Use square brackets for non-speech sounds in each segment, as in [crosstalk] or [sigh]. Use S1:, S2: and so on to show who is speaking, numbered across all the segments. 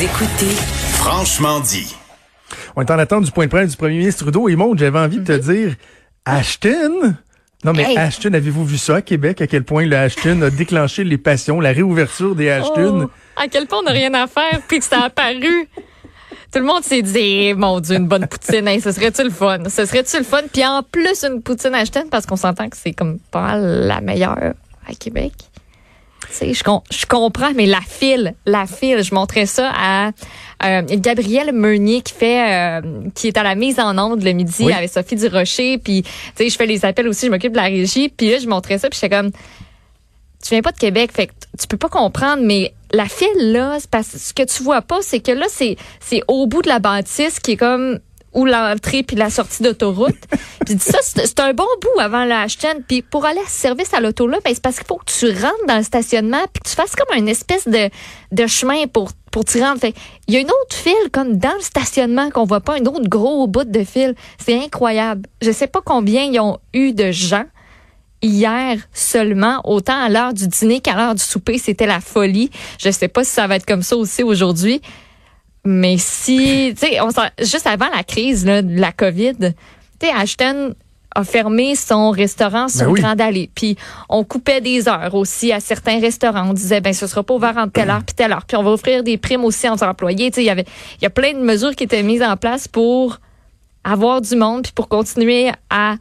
S1: Vous écoutez
S2: Franchement dit.
S3: On est en attente du point de presse du premier ministre Trudeau. Et montre, j'avais envie de te dire, Ashton? Non, mais
S4: Hey.
S3: Ashton, avez-vous vu ça à Québec, à quel point le Ashton a déclenché les passions, la réouverture des Ashton?
S4: Oh, à quel point on n'a rien à faire, puis que ça a apparu. Tout le monde s'est dit, eh, mon Dieu, une bonne poutine, hey, ce serait-tu le fun? Ce serait-tu le fun? Puis en plus, une poutine Ashton, parce qu'on s'entend que c'est comme pas la meilleure à Québec. Je, com- je comprends, mais la file, la file, je montrais ça à euh, Gabrielle Meunier qui fait, euh, qui est à la mise en onde le midi
S3: Oui.
S4: avec Sophie Durocher, puis tu sais, je fais les appels aussi, je m'occupe de la régie, puis là, je montrais ça, puis j'étais comme, tu viens pas de Québec, fait que tu peux pas comprendre, mais la file là, parce ce que tu vois pas, c'est que là, c'est c'est au bout de la bâtisse qui est comme où l'entrée puis la sortie d'autoroute. [laughs] puis ça, c'est un bon bout avant la Ashton. Puis pour aller à ce service à l'auto là, ben, c'est parce qu'il faut que tu rentres dans le stationnement puis que tu fasses comme une espèce de, de chemin pour pour t'y rendre. Fait, il y a une autre file comme dans le stationnement qu'on voit pas, un autre gros bout de file. C'est incroyable. Je sais pas combien ils ont eu de gens hier seulement, autant à l'heure du dîner qu'à l'heure du souper, c'était la folie. Je sais pas si ça va être comme ça aussi aujourd'hui. Mais si, tu sais, on s'en- juste avant la crise là, de la COVID, tu sais, Ashton a fermé son restaurant sur
S3: Ben oui.
S4: Grande Allée. Puis on coupait des heures aussi à certains restaurants. On disait, ben ce sera pas ouvert entre telle heure puis telle heure. Puis on va offrir des primes aussi aux employés. Tu sais, il y avait, il y a plein de mesures qui étaient mises en place pour avoir du monde puis pour continuer à,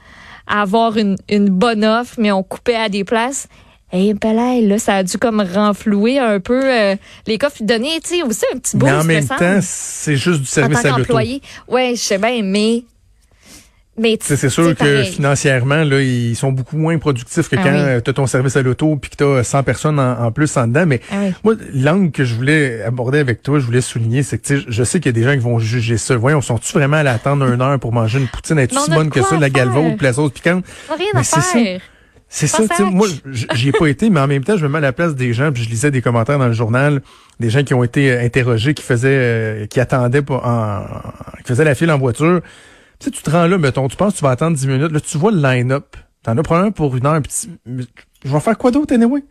S4: à avoir une, une bonne offre, mais on coupait à des places. Et ben là, ça a dû comme renflouer un peu euh, les coffres donner, tu sais, aussi un petit boost.
S3: mais en
S4: me
S3: même temps, c'est juste du
S4: en
S3: service
S4: tant
S3: à l'auto.
S4: Ouais, je sais bien, mais mais tu
S3: Tu C'est
S4: tu
S3: sûr que
S4: pareil.
S3: financièrement, là, ils sont beaucoup moins productifs que
S4: Ah
S3: quand
S4: oui.
S3: tu as ton service à l'auto puis que tu as 100 personnes en, en plus en dedans. Mais
S4: Ah oui.
S3: moi, l'angle que je voulais aborder avec toi, je voulais souligner, c'est que tu sais, je sais qu'il y a des gens qui vont juger ça. Voyons, sont-tu vraiment allés attendre une heure pour manger une poutine?
S4: Mais on
S3: si bonne que ça, de la
S4: faire.
S3: galvaude puis la sauce piquante?
S4: Rien
S3: Mais
S4: à
S3: c'est ça. C'est ça, tu moi, j'y ai pas été, mais en même temps, je me mets à la place des gens, puis je lisais des commentaires dans le journal, des gens qui ont été euh, interrogés, qui faisaient, euh, qui attendaient pour, en, qui faisaient la file en voiture. Tu sais, tu te rends là, mettons, tu penses que tu vas attendre 10 minutes, là, tu vois le line-up. T'en as probablement pour une heure, puis tu- je vais faire quoi d'autre, anyway?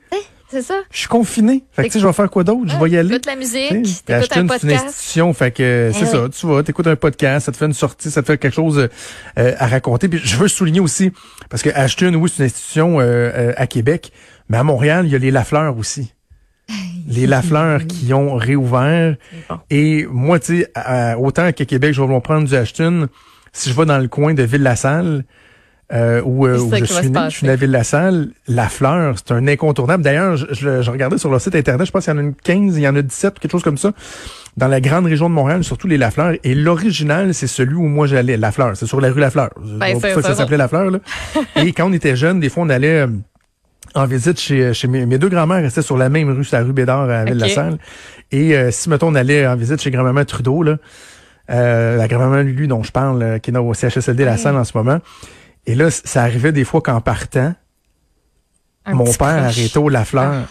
S4: C'est ça?
S3: Je suis confiné. Fait que, tu sais, je vais faire quoi d'autre? Je vais y aller.
S4: Écoute la musique, t'écoutes un
S3: c'est une
S4: podcast.
S3: institution, fait que c'est
S4: Eh
S3: ça,
S4: oui.
S3: tu vas, t'écoutes un podcast, ça te fait une sortie, ça te fait quelque chose euh, à raconter. Puis je veux souligner aussi, parce que Ashton, oui, c'est une institution euh, euh, à Québec, mais à Montréal, il y a les Lafleur aussi. Les Lafleur qui ont réouvert.
S4: bon.
S3: Et moi, tu sais, autant qu'à Québec, je vais prendre du Ashton, si je vais dans le coin de Ville-la-Salle, euh, où, euh, où je suis né, je suis né à Ville-la-Salle, la fleur, c'est un incontournable. D'ailleurs, je, je- je regardais sur leur site internet, je pense qu'il y en a une 15, il y en a 17, quelque chose comme ça, dans la grande région de Montréal, surtout les Lafleur. Et l'original, c'est celui où moi j'allais, La Fleur. C'est sur la rue La Fleur. C'est
S4: Ben,
S3: pour
S4: c'est
S3: ça que ça
S4: ça.
S3: s'appelait La Fleur. Là. [laughs] Et quand on était jeunes, des fois, on allait... euh, en visite chez, chez mes, mes deux grands-mères restaient sur la même rue, sur la rue Bédard à Ville-la-Salle. Et euh, si, mettons, on allait en visite chez grand-maman Trudeau, là, euh, la grand-maman Lulu dont je parle, euh, qui est au CHSLD La. Salle en ce moment. Et là, ça arrivait des fois qu'en partant,
S4: Un
S3: mon père arrêtait au Lafleur.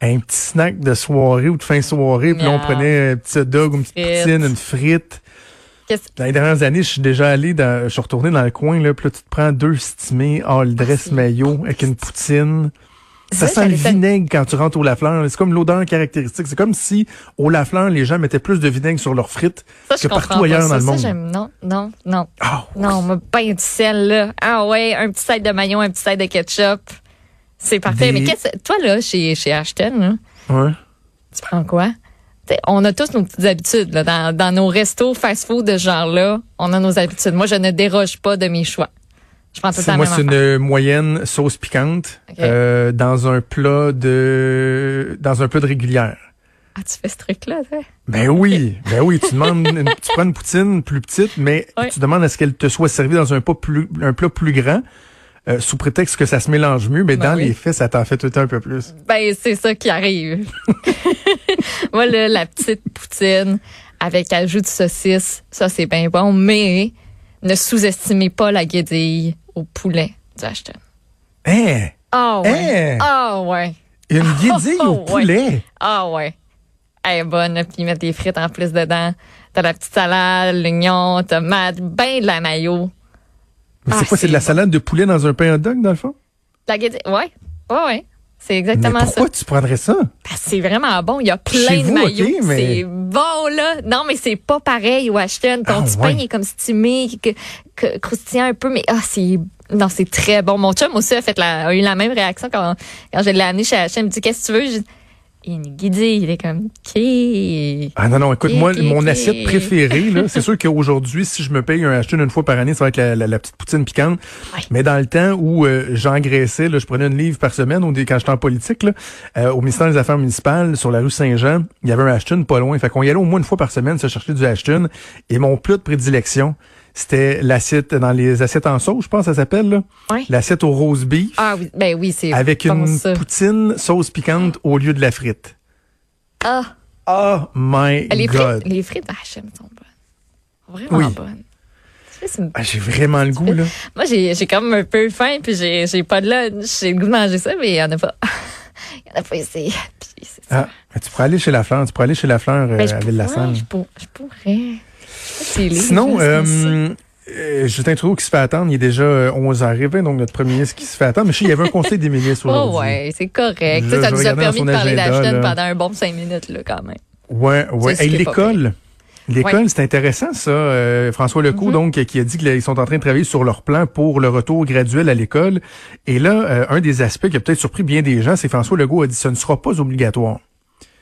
S3: Un petit snack de soirée ou de fin de soirée, puis là, on prenait un petit hot dog, une petite poutine, une frite.
S4: Qu'est-ce-
S3: Dans les dernières années, je suis déjà allé dans, je suis retourné dans le coin, là, puis là, tu te prends deux stimés, all dress
S4: c'est
S3: mayo, avec une poutine. Ça
S4: Ça,
S3: sent le vinaigre quand tu rentres au Lafleur. C'est comme l'odeur caractéristique. C'est comme si au Lafleur, les gens mettaient plus de vinaigre sur leurs frites
S4: Ça,
S3: que partout ailleurs
S4: ça.
S3: dans le
S4: Ça,
S3: monde.
S4: j'aime- non, non, non.
S3: Ah,
S4: Non, mais ben du sel, là. Ah ouais, un petit side de maillot, un petit side de ketchup. C'est parfait.
S3: Des-
S4: Mais qu'est-ce toi, là, chez, chez Ashton, là,
S3: ouais.
S4: tu prends quoi? T'sais, on a tous nos petites habitudes, là. Dans, dans nos restos fast-food de ce genre-là, on a nos habitudes. Moi, je ne déroge pas de mes choix. Je prends tout le
S3: C'est
S4: temps
S3: moi, c'est une moyenne sauce piquante euh, dans un plat de dans un plat de régulière.
S4: Ah, tu fais ce truc-là?
S3: Ben oui, ben oui, tu demandes, [laughs] une- tu prends une poutine plus petite, mais tu demandes à ce qu'elle te soit servie dans un, pas plus, un plat plus grand, euh, sous prétexte que ça se mélange mieux, mais
S4: Ben
S3: dans
S4: oui.
S3: les faits, ça t'en fait tout le temps un peu plus.
S4: Ben, c'est ça qui arrive. [laughs] voilà, la petite poutine avec ajout de saucisse, ça, c'est bien bon, mais ne sous-estimez pas la guédille au poulet du Ashton.
S3: Hein?
S4: Ah ouais.
S3: Hein?
S4: Ah ouais.
S3: Une guédille au [laughs] poulet?
S4: Ah ouais. Elle est bonne, puis ils mettent des frites en plus dedans. T'as la petite salade, l'oignon, tomate, ben de la mayo.
S3: Mais
S4: Ah,
S3: c'est quoi, c'est de la salade de poulet dans un pain hot dog, dans le fond?
S4: La guédille, ouais. Ouais, ouais. C'est exactement
S3: mais pourquoi
S4: ça.
S3: tu prendrais ça?
S4: c'est vraiment bon. Il y a plein
S3: Chez
S4: de
S3: vous,
S4: maillots.
S3: mais-
S4: C'est bon, là. Non, mais c'est pas pareil, Washington. Ton
S3: Ah,
S4: petit
S3: ouais.
S4: pain est comme stimé, que, que- croustillant un peu, mais ah, c'est. Non, c'est très bon. Mon chum aussi a fait la, a eu la même réaction quand, quand je l'ai amené chez H&M. Il me dit, qu'est-ce que tu veux? Dit, il est comme, OK.
S3: Ah non, non, écoute, moi, mon assiette préférée, là, c'est sûr qu'aujourd'hui, si je me paye un Ashton une fois par année, ça va être la, la- la petite poutine piquante.
S4: Ouais.
S3: Mais dans le temps où euh, j'engraissais, là, je prenais une livre par semaine, au, quand j'étais en politique, là, euh, au ministère des Affaires municipales, sur la rue Saint-Jean, il y avait un Ashton pas loin. Fait qu'on y allait au moins une fois par semaine se chercher du Ashton. Et mon plat de prédilection, c'était l'assiette dans les assiettes en sauce, je pense, ça s'appelle, là.
S4: Ouais.
S3: L'assiette au rose beef.
S4: Ah oui, ben oui, c'est
S3: avec une
S4: ça.
S3: poutine sauce piquante au lieu de la frite.
S4: Ah,
S3: Oh my
S4: les
S3: God.
S4: frites, les frites H&M sont bonnes. Vraiment
S3: Oui.
S4: bonnes.
S3: Ah, j'ai vraiment le goût, là.
S4: Moi, j'ai, j'ai comme un peu faim, puis j'ai, j'ai pas de lunch. J'ai le goût de manger ça, mais il y en a pas. [laughs] Il y en a pas ici. Puis c'est ça.
S3: Ah, tu pourrais aller chez la fleur. Tu pourrais aller chez la fleur euh,
S4: Ben, je
S3: à Ville-la-Salle.
S4: Je, pour- je pourrais.
S3: Sinon, euh, euh, Justin Trudeau qui se fait attendre, il est déjà euh, 11h20, donc notre premier ministre qui se fait attendre. Mais je sais, il y avait un conseil des ministres aujourd'hui.
S4: Oh ouais, c'est correct. Ça nous a permis de parler d'Ashton pendant un bon cinq minutes, là, quand même.
S3: Ouais, ouais. Hey,
S4: pas
S3: l'école. L'école,
S4: Ouais.
S3: c'est intéressant, ça. Euh, François Lecoux,
S4: Mhm.
S3: donc, qui a dit qu'ils sont en train de travailler sur leur plan pour le retour graduel à l'école. Et là, euh, un des aspects qui a peut-être surpris bien des gens, c'est François Legault a dit ce ne sera pas obligatoire.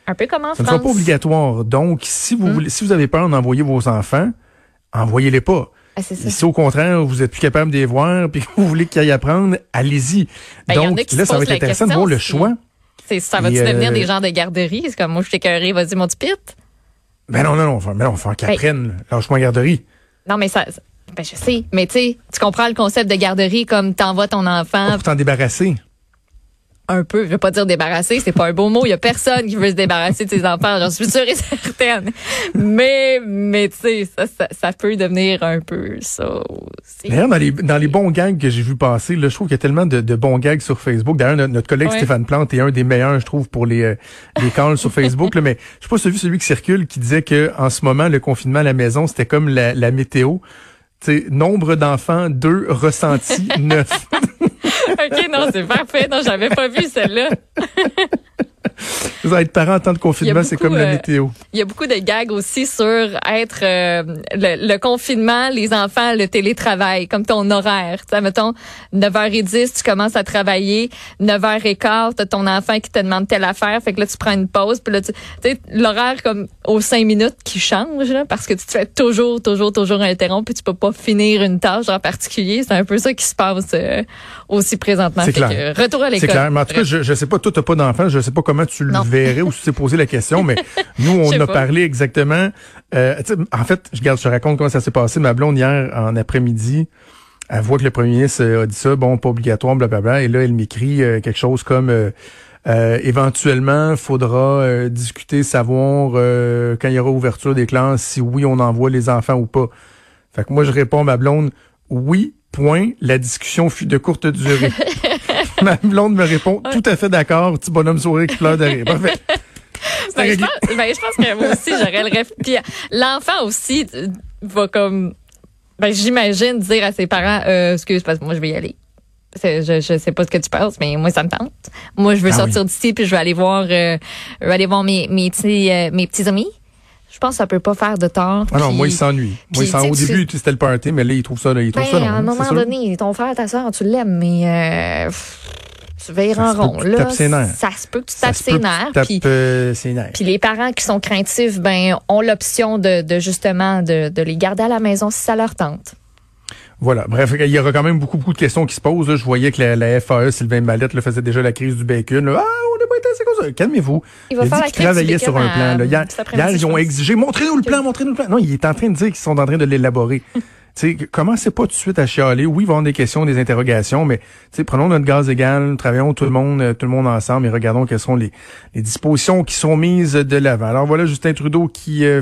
S4: Un peu comme en
S3: Ce ne
S4: France.
S3: sera pas obligatoire. Donc, si vous
S4: Mhm.
S3: voulez, si vous avez peur d'envoyer vos enfants, envoyez-les pas.
S4: Ah, c'est ça.
S3: Si au contraire, vous êtes plus capable de les voir puis [laughs] que vous voulez qu'ils aillent apprendre, allez-y.
S4: Ben,
S3: Donc, là, ça va être intéressant de voir le choix.
S4: Ça va-tu
S3: euh,
S4: devenir des gens de garderie? C'est comme moi, je t'écœuré, vas-y, mon petit pit.
S3: Ben non, non, non, mais non, faut qu'ils
S4: Ben-
S3: apprennent. là. Lâche-moi garderie.
S4: Non, mais ça, ça- ben, je sais. Mais tu sais, tu comprends le concept de garderie comme t'envoies ton enfant
S3: Pour t'en débarrasser.
S4: Un peu, je veux pas dire débarrasser, c'est pas un beau mot, il y a personne qui veut se débarrasser de ses enfants, j'en suis sûre et certaine. Mais, mais tu sais, ça, ça, ça peut devenir un peu ça aussi.
S3: D'ailleurs, dans les, dans les bons gags que j'ai vu passer, là, je trouve qu'il y a tellement de, de bons gags sur Facebook. D'ailleurs, notre, notre collègue
S4: Ouais.
S3: Stéphane Plante est un des meilleurs, je trouve, pour les, euh, les calls sur Facebook. Là, mais je sais pas si tu as vu celui qui circule qui disait que en ce moment, le confinement à la maison, c'était comme la, la météo. Tu sais, nombre d'enfants, deux, ressenti, neuf. [laughs]
S4: OK, non, c'est parfait. Non, j'avais pas vu celle-là. [laughs]
S3: Vous allez être parent en temps de confinement, c'est comme la
S4: euh,
S3: météo.
S4: Il y a beaucoup de gags aussi sur être euh, le, le confinement, les enfants, le télétravail, comme ton horaire. Tu sais, mettons, 9h10, tu commences à travailler, 9h15, t'as ton enfant qui te demande telle affaire, fait que là, tu prends une pause, puis là, tu sais, l'horaire comme aux 5 minutes qui change, là, parce que tu te fais toujours, toujours, toujours interrompre, puis tu peux pas finir une tâche en particulier. C'est un peu ça qui se passe euh, aussi présentement.
S3: C'est clair.
S4: que, retour à l'école.
S3: C'est clair. Mais en tout cas, je, je sais pas, toi, t'as pas d'enfant, je sais pas comment tu le
S4: Non.
S3: verrais ou t'es posé la question, mais [laughs] nous, on a
S4: pas.
S3: parlé exactement. Euh, en fait, je garde, je te raconte comment ça s'est passé. Ma blonde, hier, en après-midi, elle voit que le premier ministre euh, a dit ça, bon, pas obligatoire, blablabla. Et là, elle m'écrit euh, quelque chose comme euh, euh, éventuellement, faudra discuter, savoir euh, quand il y aura ouverture des classes, si oui, on envoie les enfants ou pas. Fait que moi, je réponds à ma blonde, oui, point. La discussion fut de courte durée. [laughs] [laughs] ma blonde me répond, tout à fait d'accord, petit bonhomme sourire qui pleure de rire. Parfait. [laughs]
S4: Ben, je,
S3: réglé.
S4: pense, ben, je pense que moi aussi, j'aurais le rêve. Puis l'enfant aussi euh, va comme, ben, j'imagine dire à ses parents, euh, excuse, parce que moi, je vais y aller. Je, je sais pas ce que tu penses, mais moi, ça me tente. Moi, je veux
S3: Ah
S4: sortir d'ici, puis je vais aller voir, euh, je vais aller voir mes, mes, petits, euh, mes petits amis. Je pense que ça peut pas faire de tort.
S3: Ah non,
S4: puis-
S3: moi, il s'ennuie. Moi, il au début, c'était le party, mais là, il trouve ça, là, il trouve
S4: Ben,
S3: ça long.
S4: à un moment donné, ton frère, ta soeur, tu l'aimes, mais euh, tu vas en rond. Là,
S3: tapes ses nerfs.
S4: ça se peut que tu tapes ses nerfs. puis-
S3: euh, ses nerfs.
S4: Puis les parents qui sont craintifs, ben, ont l'option de, de justement de, de les garder à la maison si ça leur tente.
S3: Voilà. Bref, il y aura quand même beaucoup, beaucoup de questions qui se posent. là. Je voyais que la, la FAE, Sylvain Mallette, là, faisait déjà la crise du bacon. là. Ah, été assez comme ça. Calmez-vous.
S4: Il va
S3: a
S4: faire
S3: dit travaillait sur un plan. Là. Ils ont exigé, montrez-nous le plan, montrez-nous le plan. Non, il est en train de dire qu'ils sont en train de l'élaborer. [laughs] Tu sais, commencez pas tout de suite à chialer? Oui, il va y avoir des questions, des interrogations, mais tu sais, prenons notre gaz égal, travaillons tout le monde, euh, tout le monde ensemble et regardons quelles sont les, les dispositions qui sont mises de l'avant. Alors voilà, Justin Trudeau qui euh,